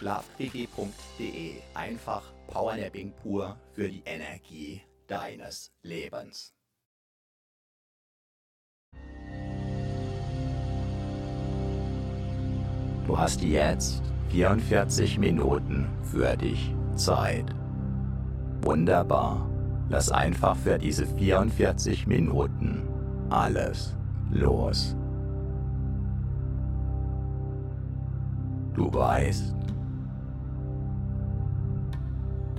Schlafquickie.de. Einfach Powernapping pur für die Energie deines Lebens. Du hast jetzt 44 Minuten für dich Zeit. Wunderbar. Lass einfach für diese 44 Minuten alles los. Du weißt,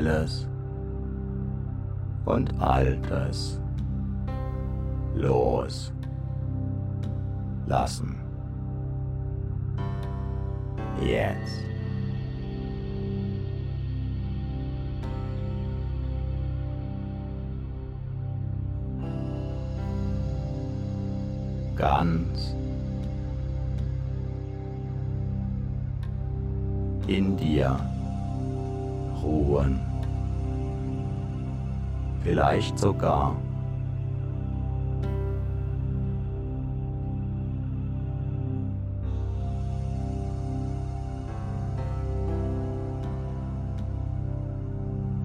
Alles und Altes los lassen. Jetzt. Ganz in dir ruhen vielleicht sogar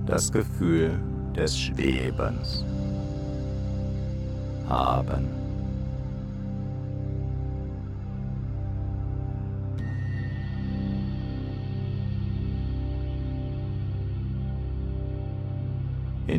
das Gefühl des Schwebens haben.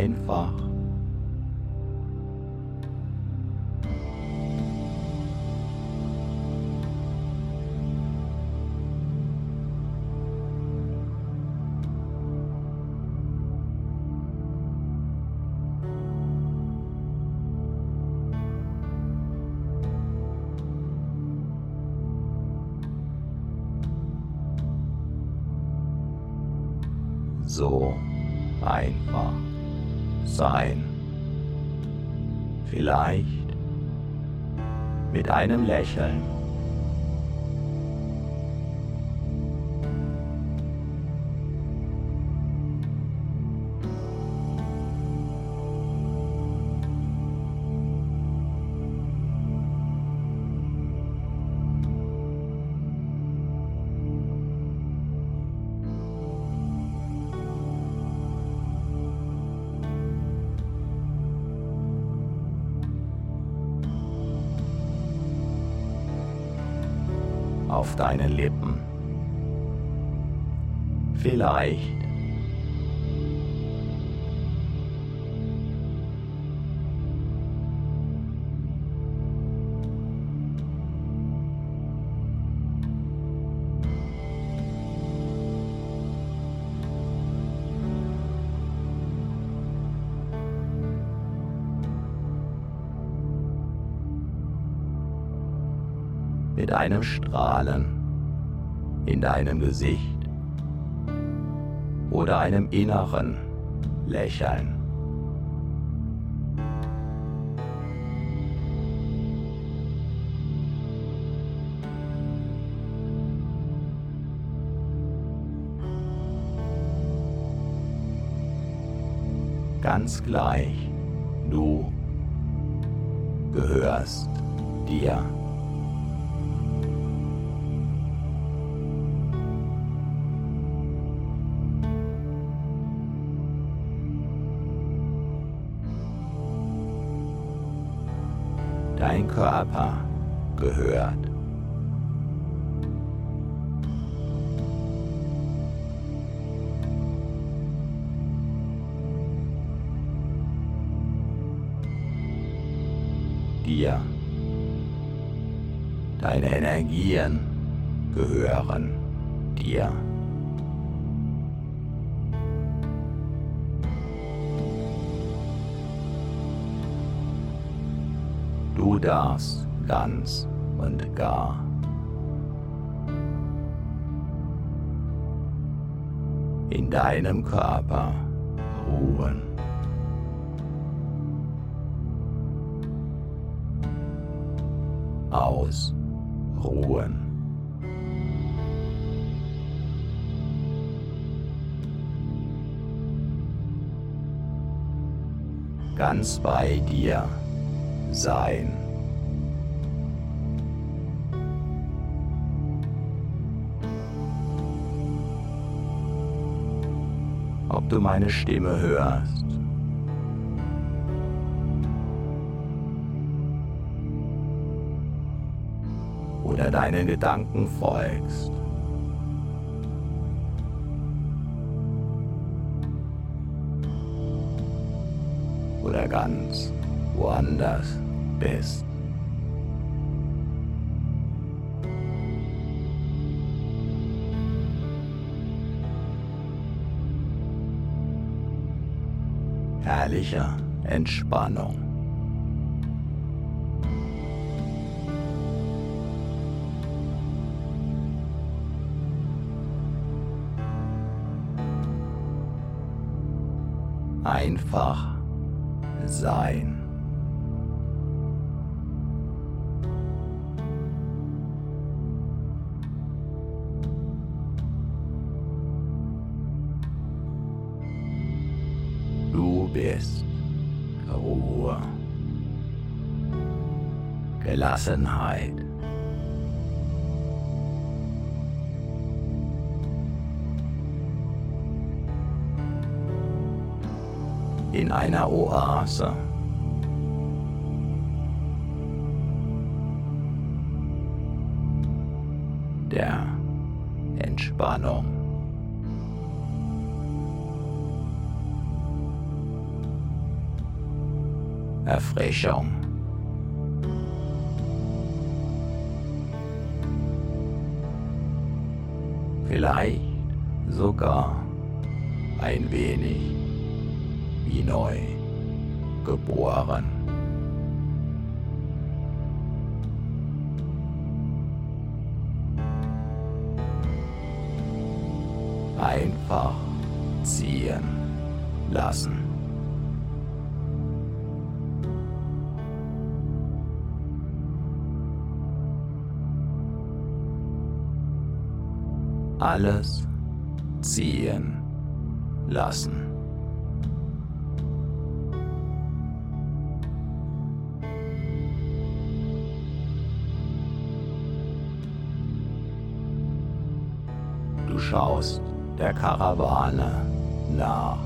Einfach. So einfach sein. Vielleicht mit einem Lächeln. Deinen Lippen. Vielleicht in deinem Gesicht oder einem inneren Lächeln. Ganz gleich, du gehörst dir. Dein Körper gehört. dir. Deine Energien gehören dir. Darfst ganz und gar in deinem Körper ruhen. Ausruhen. Ganz bei dir sein. Du meine Stimme hörst. Oder deinen Gedanken folgst. Oder ganz woanders bist. Herrlicher Entspannung. Einfach sein. Gelassenheit. In einer Oase. Der Entspannung. Erfrischung. Sogar ein wenig wie neu geboren. Einfach ziehen lassen. alles lassen. Du schaust der Karawane nach.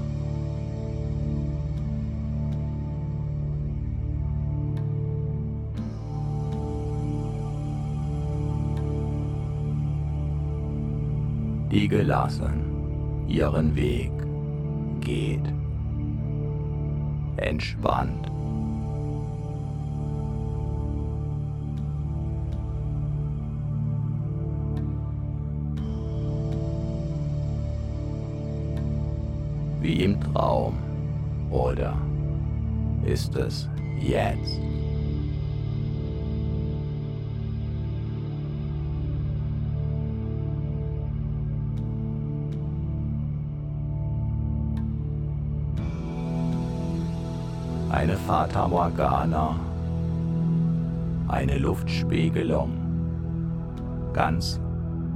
die gelassen ihren Weg geht. Entspannt. Wie im Traum. Oder ist es jetzt? Eine Fata Morgana, eine Luftspiegelung, ganz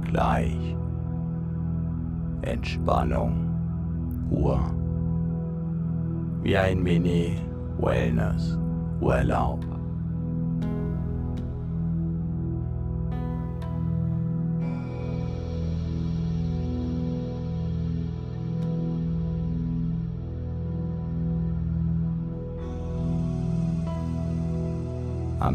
gleich. Entspannung, pur, wie ein Mini-Wellness-Urlaub.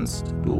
kannst du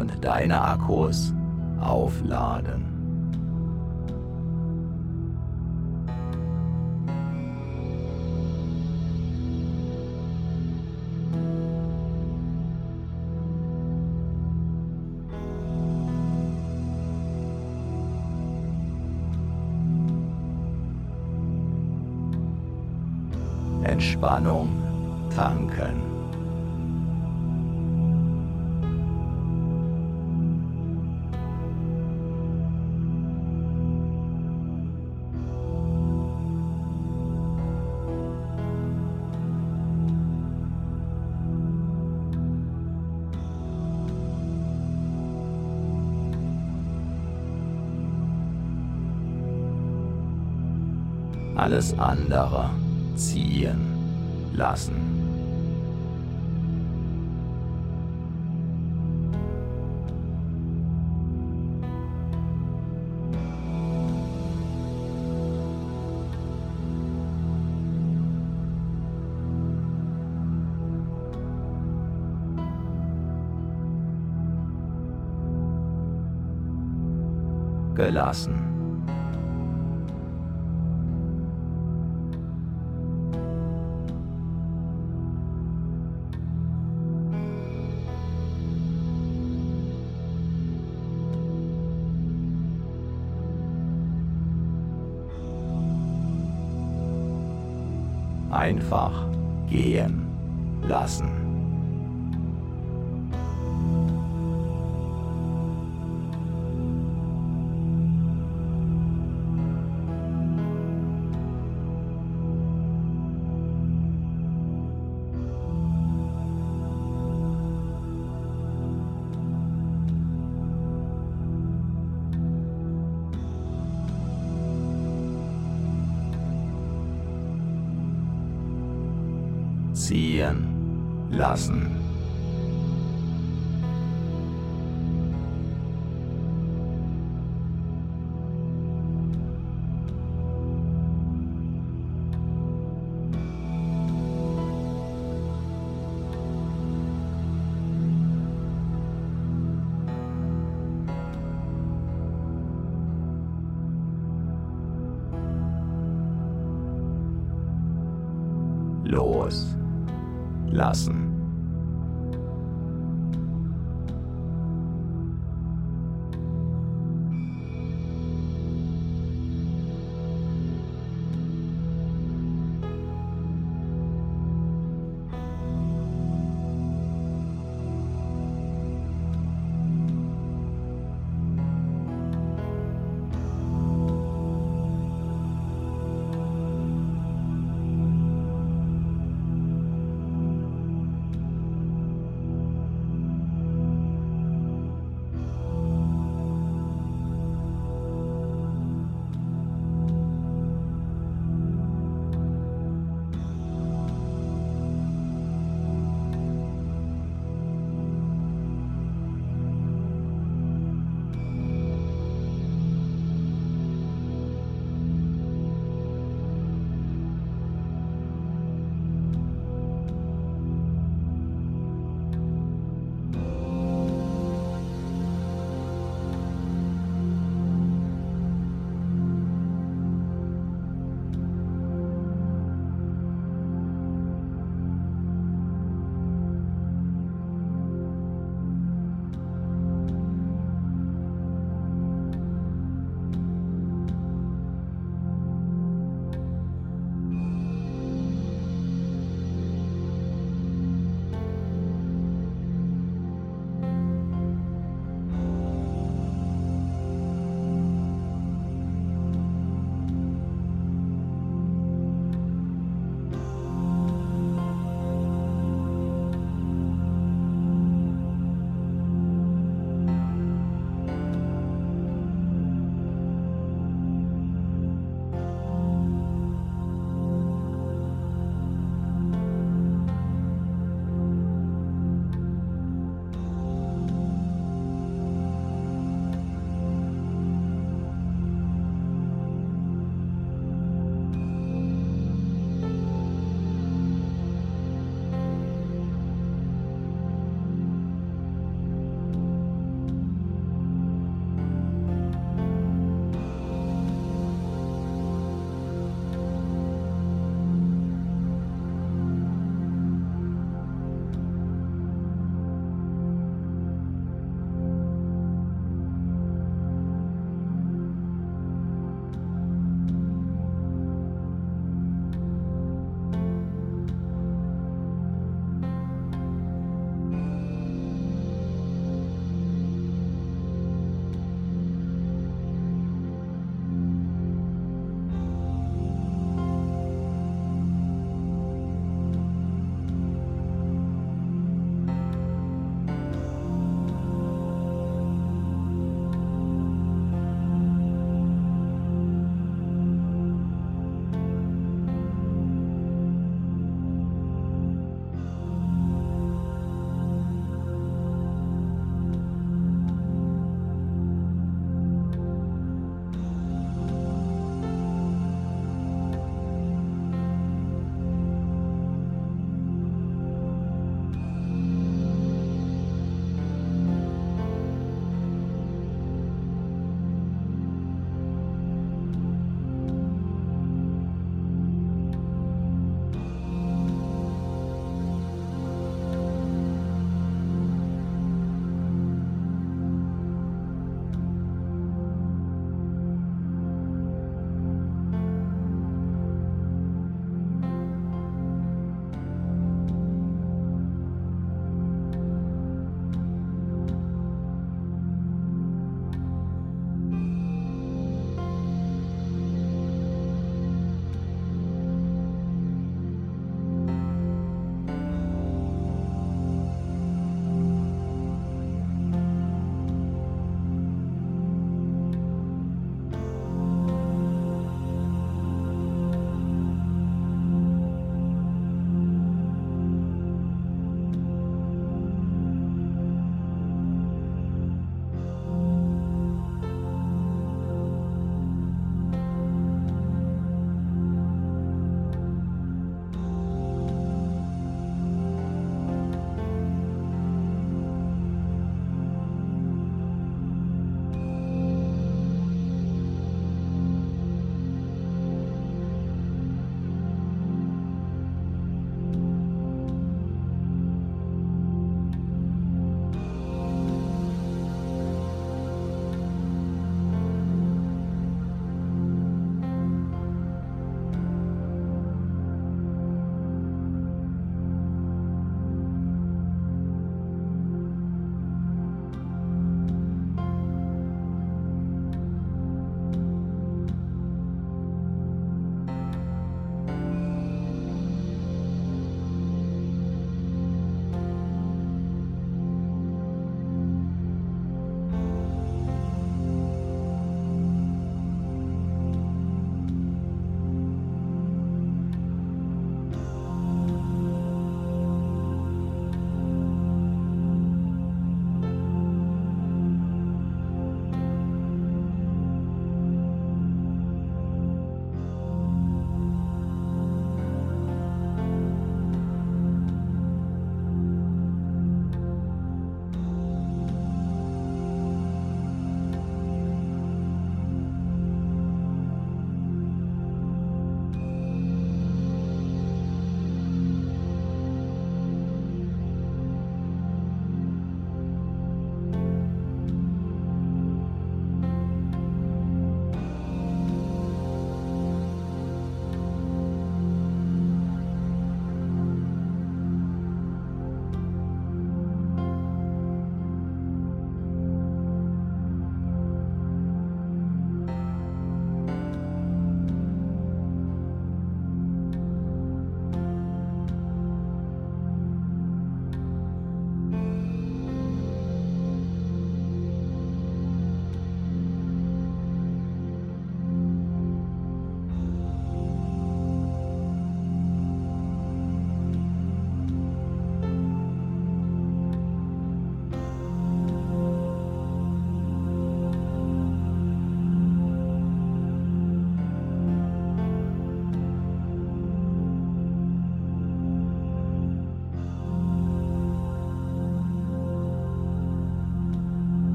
Und deine Akkus aufladen. Entspannung Alles andere ziehen lassen. gelassen. Einfach loslassen.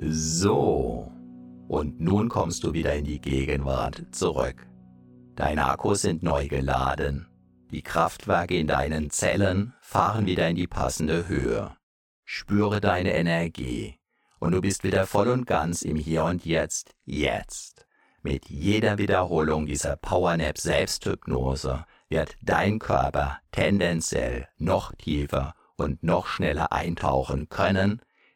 So. Und nun kommst du wieder in die Gegenwart zurück. Deine Akkus sind neu geladen. Die Kraftwerke in deinen Zellen fahren wieder in die passende Höhe. Spüre deine Energie und du bist wieder voll und ganz im Hier und Jetzt, jetzt. Mit jeder Wiederholung dieser Powernap Selbsthypnose wird dein Körper tendenziell noch tiefer und noch schneller eintauchen können